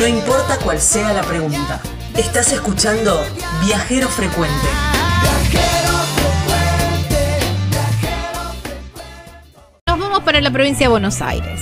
No importa cuál sea la pregunta. Estás escuchando Viajero Frecuente. Nos vamos para la provincia de Buenos Aires.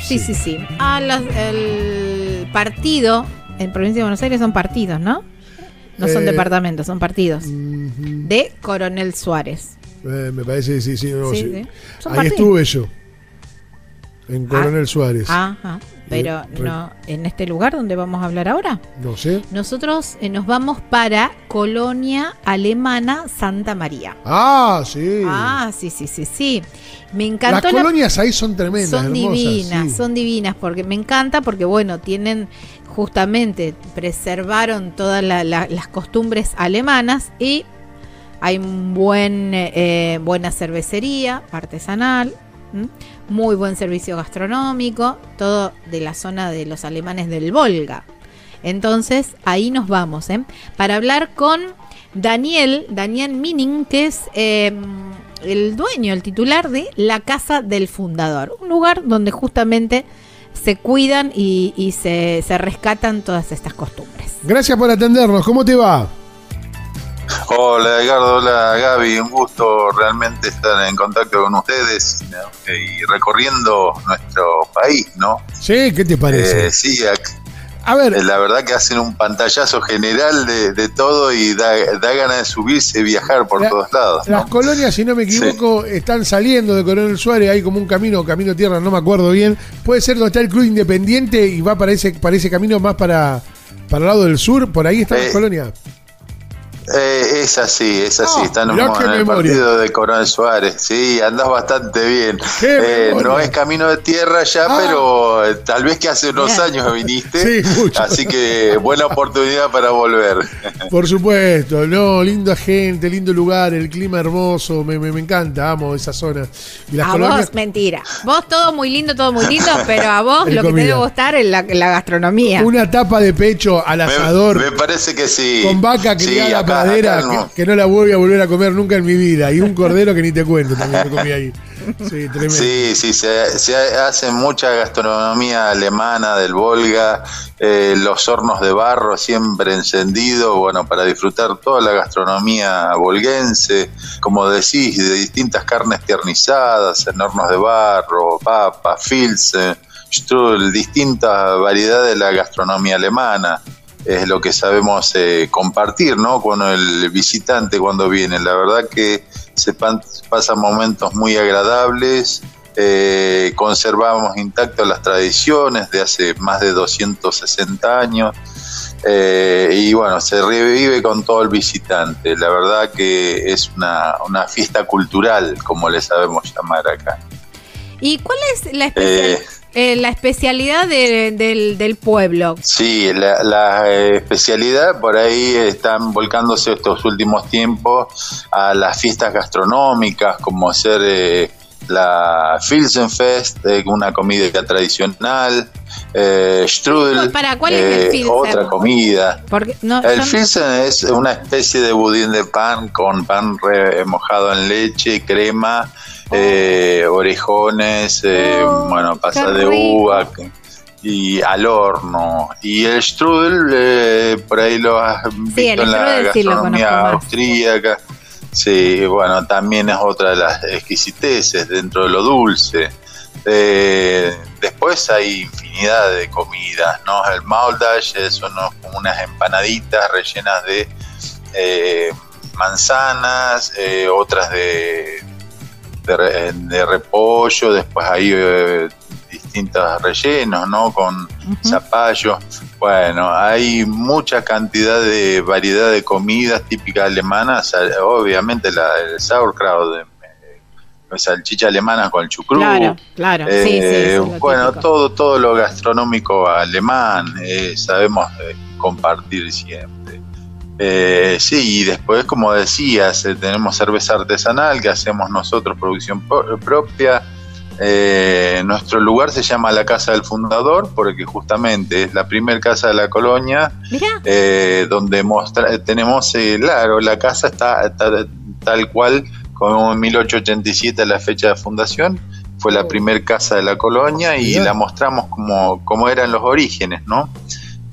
Sí, sí, sí. A las- el partido, en provincia de Buenos Aires son partidos, ¿no? No son Eh, departamentos, son partidos. De Coronel Suárez. Eh, me parece que sí, sí. no, Sí, sí. Ahí partidos. estuve yo. En Coronel Suárez. Ajá. Pero re- no, en este lugar donde vamos a hablar ahora. No sé. Nosotros eh, nos vamos para Colonia Alemana Santa María. Ah, sí. Ah, sí, sí, sí, sí. Me Las encantó la- colonias ahí son tremendas, son hermosas. divinas, sí. son divinas, porque me encanta, porque bueno, tienen justamente, preservaron todas la- la- las costumbres alemanas y hay un buen, eh, buena cervecería artesanal. Muy buen servicio gastronómico, todo de la zona de los alemanes del Volga. Entonces, ahí nos vamos, ¿eh? Para hablar con Daniel, Daniel Mining, que es eh, el dueño, el titular de la Casa del Fundador, un lugar donde justamente se cuidan y, y se, se rescatan todas estas costumbres. Gracias por atendernos. ¿Cómo te va? Hola Edgardo, hola Gaby, un gusto realmente estar en contacto con ustedes ¿no? y recorriendo nuestro país, ¿no? Sí, ¿qué te parece? Eh, sí, A ver, eh, la verdad que hacen un pantallazo general de, de todo y da, da ganas de subirse y viajar por La- todos lados. ¿no? las colonias, si no me equivoco, están saliendo de Coronel Suárez. Hay como un camino, camino tierra, no me acuerdo bien. Puede ser donde está el Club Independiente y va para ese, para ese camino más para, para el lado del sur. Por ahí están las Eh, colonias. Eh, es así, es así. Ah, Están en el partido de Coronel Suárez. Sí, andás bastante bien. Eh, no es camino de tierra ya, Ah. pero eh, tal vez que hace unos años viniste. Sí, mucho. Así que buena oportunidad para volver. Por supuesto, no, linda gente, lindo lugar, el clima hermoso, me, me, me encanta, amo esa zona. Y las a colonias, vos, mentira. Vos todo muy lindo, todo muy lindo, pero a vos lo que te debe gustar es la, la gastronomía. una tapa de pecho al asador Me, parece que sí. con vaca Sí, criada la acá- no. que, que no la voy a volver a comer nunca en mi vida. Y un cordero que ni te cuento también que comí ahí. Sí, tremendo. Sí, sí, se, se hace mucha gastronomía alemana del Volga, eh, los hornos de barro siempre encendidos, bueno, para disfrutar toda la gastronomía volguense, como decís, de distintas carnes tiernizadas, en hornos de barro, papa, filze, strudel, distintas variedades de la gastronomía alemana. Es lo que sabemos eh, compartir, ¿no? Con el visitante cuando viene. La verdad que se pan- pasan momentos muy agradables, eh, conservamos intactas las tradiciones de hace más de 260 años eh, y bueno, se revive con todo el visitante. La verdad que es una, una fiesta cultural, como le sabemos llamar acá. ¿Y cuál es la, especial- Eh. la especialidad de- del, del pueblo? Sí, la, la, eh, especialidad por ahí están volcándose estos últimos tiempos a las fiestas gastronómicas, como ser eh, la Filsenfest, eh, una comida tradicional, eh, Strudel, Para, ¿cuál es el otra comida. Porque no, El Filsen es una especie de budín de pan con pan re- mojado en leche, crema, eh, orejones, eh, Oh, bueno, pasa de uva y al horno. Y el strudel, eh, por ahí lo has visto en la sí gastronomía austríaca. Sí, bueno, también es otra de las exquisiteces dentro de lo dulce. Eh, después hay infinidad de comidas, ¿no? El Mauldash son como unas empanaditas rellenas de eh, manzanas, otras de, de, re- de repollo, después hay eh, distintos rellenos, ¿no? Con zapallo. Bueno, hay mucha cantidad de variedad de comidas típicas alemanas, eh, obviamente la, el sauerkraut, eh, salchicha alemana con chucrut. Claro, claro. sí, sí, Eh, bueno, típico. todo, todo lo gastronómico alemán eh, sabemos eh, compartir siempre. Eh, sí, y después, como decías, eh, tenemos cerveza artesanal que hacemos nosotros, producción propia. Eh, nuestro lugar se llama la Casa del Fundador porque justamente es la primera casa de la colonia eh, donde mostra- tenemos, eh, claro, la casa está, está tal cual como en 1887 la fecha de fundación fue la primer casa de la colonia y la mostramos como, como eran los orígenes, ¿no?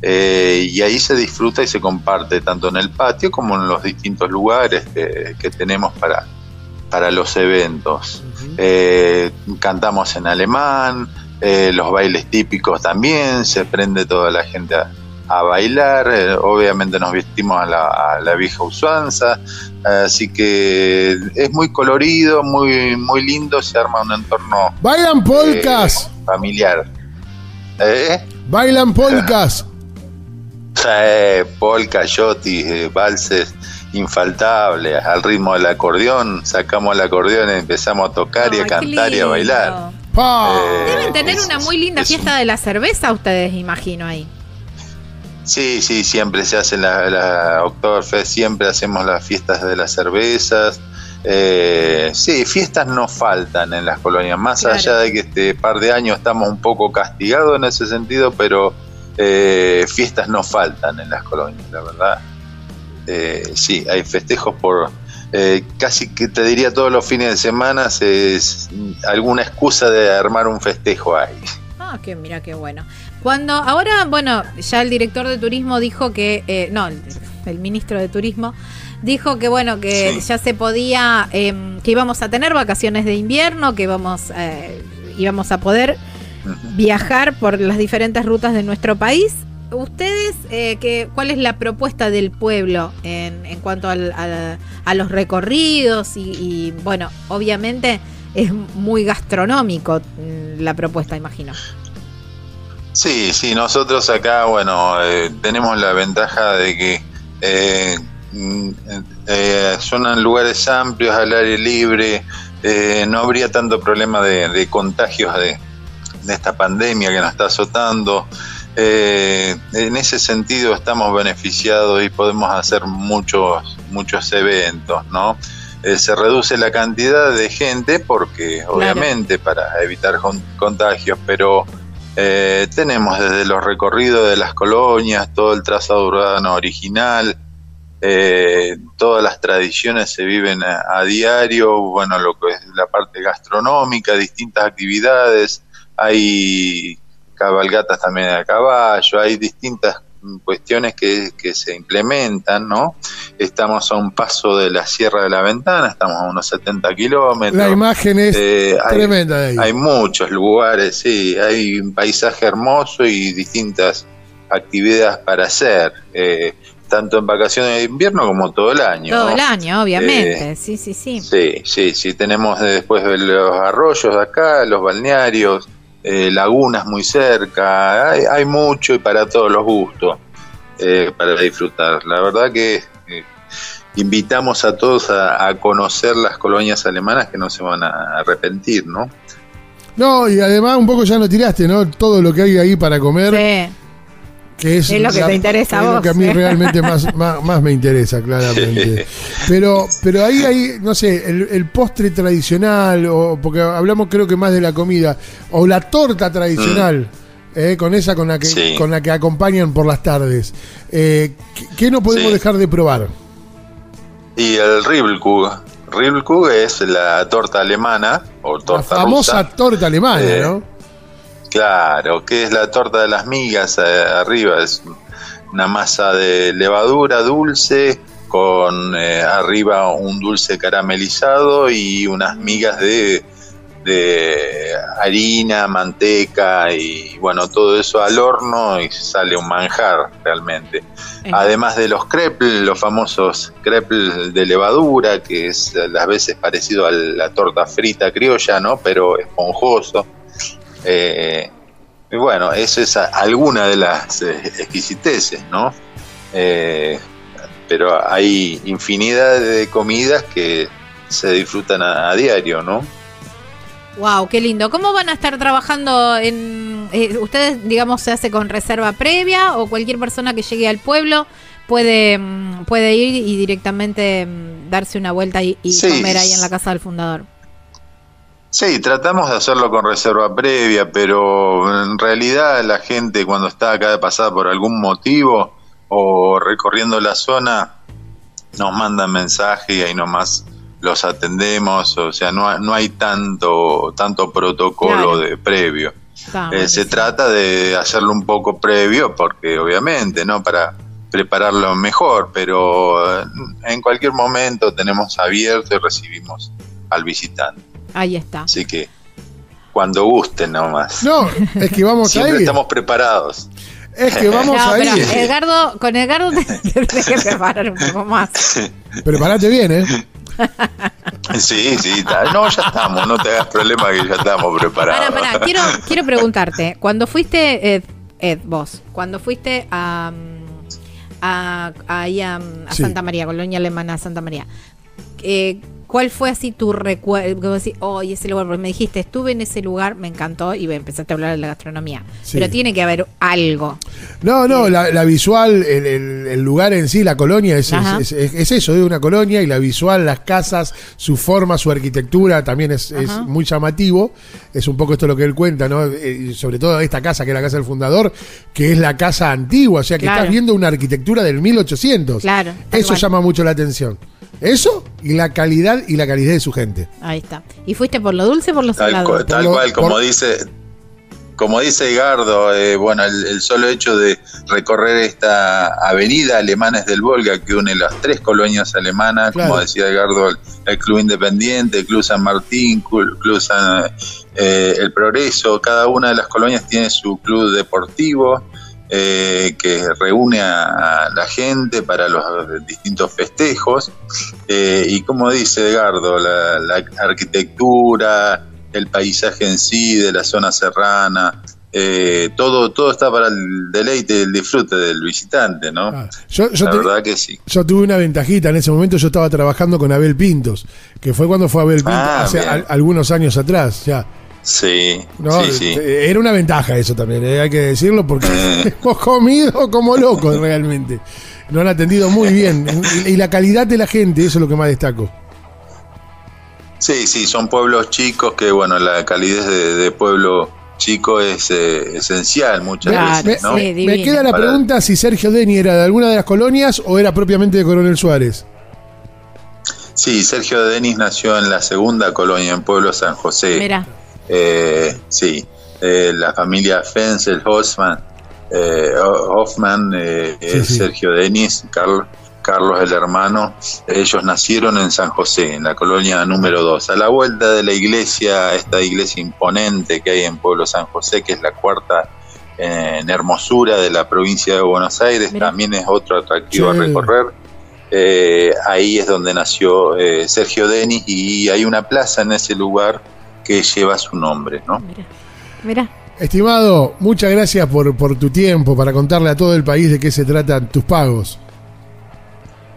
Eh, y ahí se disfruta y se comparte tanto en el patio como en los distintos lugares que, que tenemos para, para los eventos. Eh, cantamos en alemán, eh, los bailes típicos también, se prende toda la gente a, a bailar, eh, obviamente nos vestimos a la, a la vieja usanza, así que es muy colorido, muy, muy lindo, se arma un entorno Bailan polcas, familiar. Bailan polcas. Eh, polka, yotis, eh, valses infaltables, al ritmo del acordeón, sacamos el acordeón y empezamos a tocar y a cantar y a bailar. Eh, Deben tener es- una muy linda es fiesta de la cerveza ustedes, imagino ahí. Sí, sí, siempre se hace la, la Oktoberfest, siempre hacemos las fiestas de las cervezas. Eh, sí, fiestas no faltan en las colonias, más Claro. allá de que este par de años estamos un poco castigados en ese sentido, pero eh, fiestas no faltan en las colonias, la verdad. Eh, sí, hay festejos por eh, casi que te diría todos los fines de semana, es alguna excusa de armar un festejo ahí. Ah, que mira qué bueno. Cuando ahora, bueno, ya el director de turismo dijo que, eh, no, el, el ministro de turismo dijo que bueno que Sí. ya se podía, em, que íbamos a tener vacaciones de invierno, que íbamos, eh, íbamos a poder viajar por las diferentes rutas de nuestro país. Ustedes, eh, que, ¿cuál es la propuesta del pueblo en, en cuanto al- a los recorridos? Y, y, bueno, obviamente es muy gastronómico mm, la propuesta, imagino. Sí, sí, nosotros acá, bueno, eh, tenemos la ventaja de que eh, mm, eh, son lugares amplios, al aire libre, eh, no habría tanto problema de, de contagios de, de esta pandemia que nos está azotando. Eh, en ese sentido estamos beneficiados y podemos hacer muchos, muchos eventos, ¿no? Eh, se reduce la cantidad de gente porque, obviamente, para evitar con- contagios, pero eh, tenemos desde los recorridos de las colonias, todo el trazado urbano original, eh, todas las tradiciones se viven a, a diario, bueno, lo que es la parte gastronómica, distintas actividades, hay cabalgatas también a caballo, hay distintas cuestiones que, que se implementan, ¿no? Estamos a un paso de la Sierra de la Ventana, estamos a unos 70 kilómetros. La imagen es Eh, hay- tremenda de ahí. hay muchos lugares, sí, hay un paisaje hermoso y distintas actividades para hacer, eh, tanto en vacaciones de invierno como todo el año. Todo ¿no? el año, obviamente. Eh, sí, sí, sí. Sí, sí, sí, tenemos después los arroyos de acá, los balnearios, eh, lagunas muy cerca, hay, hay mucho y para todos los gustos eh, para disfrutar. La verdad que eh, invitamos a todos a, a conocer las colonias alemanas que no se van a arrepentir, ¿no? No, y además un poco ya lo tiraste, ¿no? Todo lo que hay ahí para comer, Sí. Que es, Es lo que te interesa a es lo vos, que a mí ¿eh? realmente más, más, más me interesa, claramente. Pero, pero ahí hay, no sé, el, el postre tradicional, o porque hablamos creo que más de la comida, o la torta tradicional. eh, con esa con la que Mm. Sí. con la que acompañan por las tardes eh, ¿qué, qué no podemos Sí. dejar de probar? Y el Riebelkug. Riebelkug es la torta alemana o La torta famosa rusa. torta alemana, Eh, ¿no? Claro, que es la torta de las migas eh, arriba, es una masa de levadura dulce con eh, arriba un dulce caramelizado y unas migas de, de harina, manteca y bueno, todo eso al horno y sale un manjar realmente. Además de los crepes, los famosos crepes de levadura, que es a las veces parecido a la torta frita criolla, ¿no? Pero esponjoso. Eh, y bueno, eso es alguna de las eh, exquisiteces, ¿no? Eh, pero hay infinidad de comidas que se disfrutan a, a diario, ¿no? Wow, qué lindo. ¿Cómo van a estar trabajando en eh, ustedes digamos se hace con reserva previa o cualquier persona que llegue al pueblo puede mm, puede ir y directamente mm, darse una vuelta y, y Sí. comer ahí en la casa del fundador? Sí, tratamos de hacerlo con reserva previa, pero en realidad la gente cuando está acá de pasada por algún motivo o recorriendo la zona nos mandan mensaje y ahí nomás los atendemos, o sea, no, no hay tanto, tanto protocolo Claro. de previo. Está Eh, se trata de hacerlo un poco previo, porque obviamente, ¿no? Para prepararlo mejor, pero eh, en cualquier momento tenemos abierto y recibimos al visitante. Ahí está. Así que cuando gusten nomás. No, es que vamos Siempre ahí. estamos preparados. Es que vamos No, ahí. pero Edgardo, con Edgardo te tenés que preparar un poco más. Prepárate bien, ¿eh? Sí, sí, ta- no, ya estamos, no te hagas problema que ya estamos preparados. Pará, pará, quiero, quiero preguntarte, cuando fuiste, Ed, Ed, vos, cuando fuiste a, mm, a, ahí a, Sí. Santa María, Colonia Alemana Santa María, eh, ¿cuál fue así tu recuerdo? Como decir, oh, ese lugar, porque me dijiste, estuve en ese lugar, me encantó y empezaste a hablar de la gastronomía. Sí. Pero tiene que haber algo. No, no, la, la visual, el, el- el lugar en sí, la colonia, es, Ajá. es, es- es eso, es una colonia y la visual, las casas, su forma, su arquitectura también es, muy llamativo. Es un poco esto lo que él cuenta, ¿no? Eh, sobre todo esta casa, que es la casa del fundador, que es la casa antigua, o sea que Claro. estás viendo una arquitectura del 1800. Claro, Eso llama mucho la atención. Eso y la calidad y la calidez de su gente. Ahí está. ¿Y fuiste por lo dulce o por lo Tal, salado? cu- tal Por lo- cual, como por- dice como dice Gardo, eh, bueno, el, el solo hecho de recorrer esta avenida Alemanes del Volga que une las tres colonias alemanas, Claro. como decía Gardo, el, el Club Independiente, el Club San Martín, Club, Club San, eh, El Progreso, cada una de las colonias tiene su club deportivo eh, que reúne a, la gente para los distintos festejos. Eh, y como dice Edgardo, la, la arquitectura, el paisaje en sí de la zona serrana, eh, todo, todo está para el deleite y el disfrute del visitante, ¿no? Ah, yo, yo la te- verdad que sí. Yo tuve una ventajita, en ese momento yo estaba trabajando con Abel Pintos, que fue cuando fue Abel Pintos, Ah, hace algunos años atrás, ya. Sí, No, sí, sí. eh, Era una ventaja eso también, eh, hay que decirlo, porque hemos comido como locos realmente. Nos han atendido muy bien. Y, la calidad de la gente, eso es lo que más destaco. Sí, sí, son pueblos chicos que, bueno, la calidez de, de pueblo chico es eh, esencial muchas Claro, veces, ¿no? sí. me queda la pregunta si Sergio Deni era de alguna de las colonias o era propiamente de Coronel Suárez. Sí, Sergio Denis nació en la segunda colonia, en Pueblo San José. Mira, Eh, sí, eh, la familia Fenzel Hoffman, eh, Ho- Hoffman, eh, Sí, sí. Sergio Denis, Carlos, Carlos el hermano, ellos nacieron en San José, en la colonia número 2, a la vuelta de la iglesia, esta iglesia imponente que hay en Pueblo San José, que es la cuarta en hermosura de la provincia de Buenos Aires, Mira. también es otro atractivo Sí. a recorrer. Eh, ahí es donde nació eh, Sergio Denis y hay una plaza en ese lugar que lleva su nombre, ¿no? mira, mira. Estimado, muchas gracias por, por tu tiempo para contarle a todo el país de qué se tratan tus pagos.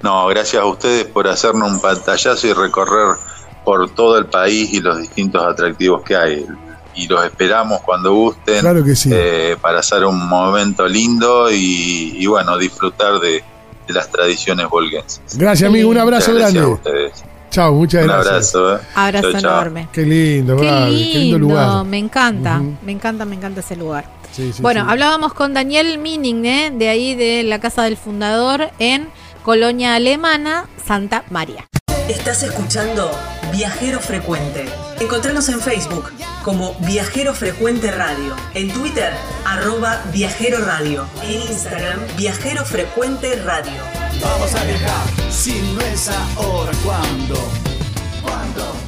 No, gracias a ustedes por hacernos un pantallazo y recorrer por todo el país y los distintos atractivos que hay. Y los esperamos cuando gusten Claro que sí. eh, para hacer un momento lindo y, y, bueno, disfrutar de, de las tradiciones volguenses. Gracias, amigo. Un abrazo gracias a grande. ustedes. Chao, muchas Un gracias. abrazo. ¿eh? Abrazo Chau, chau. enorme. Qué lindo, Qué lindo, qué lindo lugar. me encanta, me encanta, me encanta ese lugar. Sí, sí, bueno, sí. hablábamos con Daniel Mining, ¿eh? de ahí de la casa del fundador en Colonia Alemana, Santa María. Estás escuchando Viajero Frecuente. Encontranos en Facebook como Viajero Frecuente Radio, en Twitter arroba Viajero Radio, en Instagram Viajero Frecuente Radio. Vamos a viajar, si no es ahora, ¿cuándo? ¿Cuándo?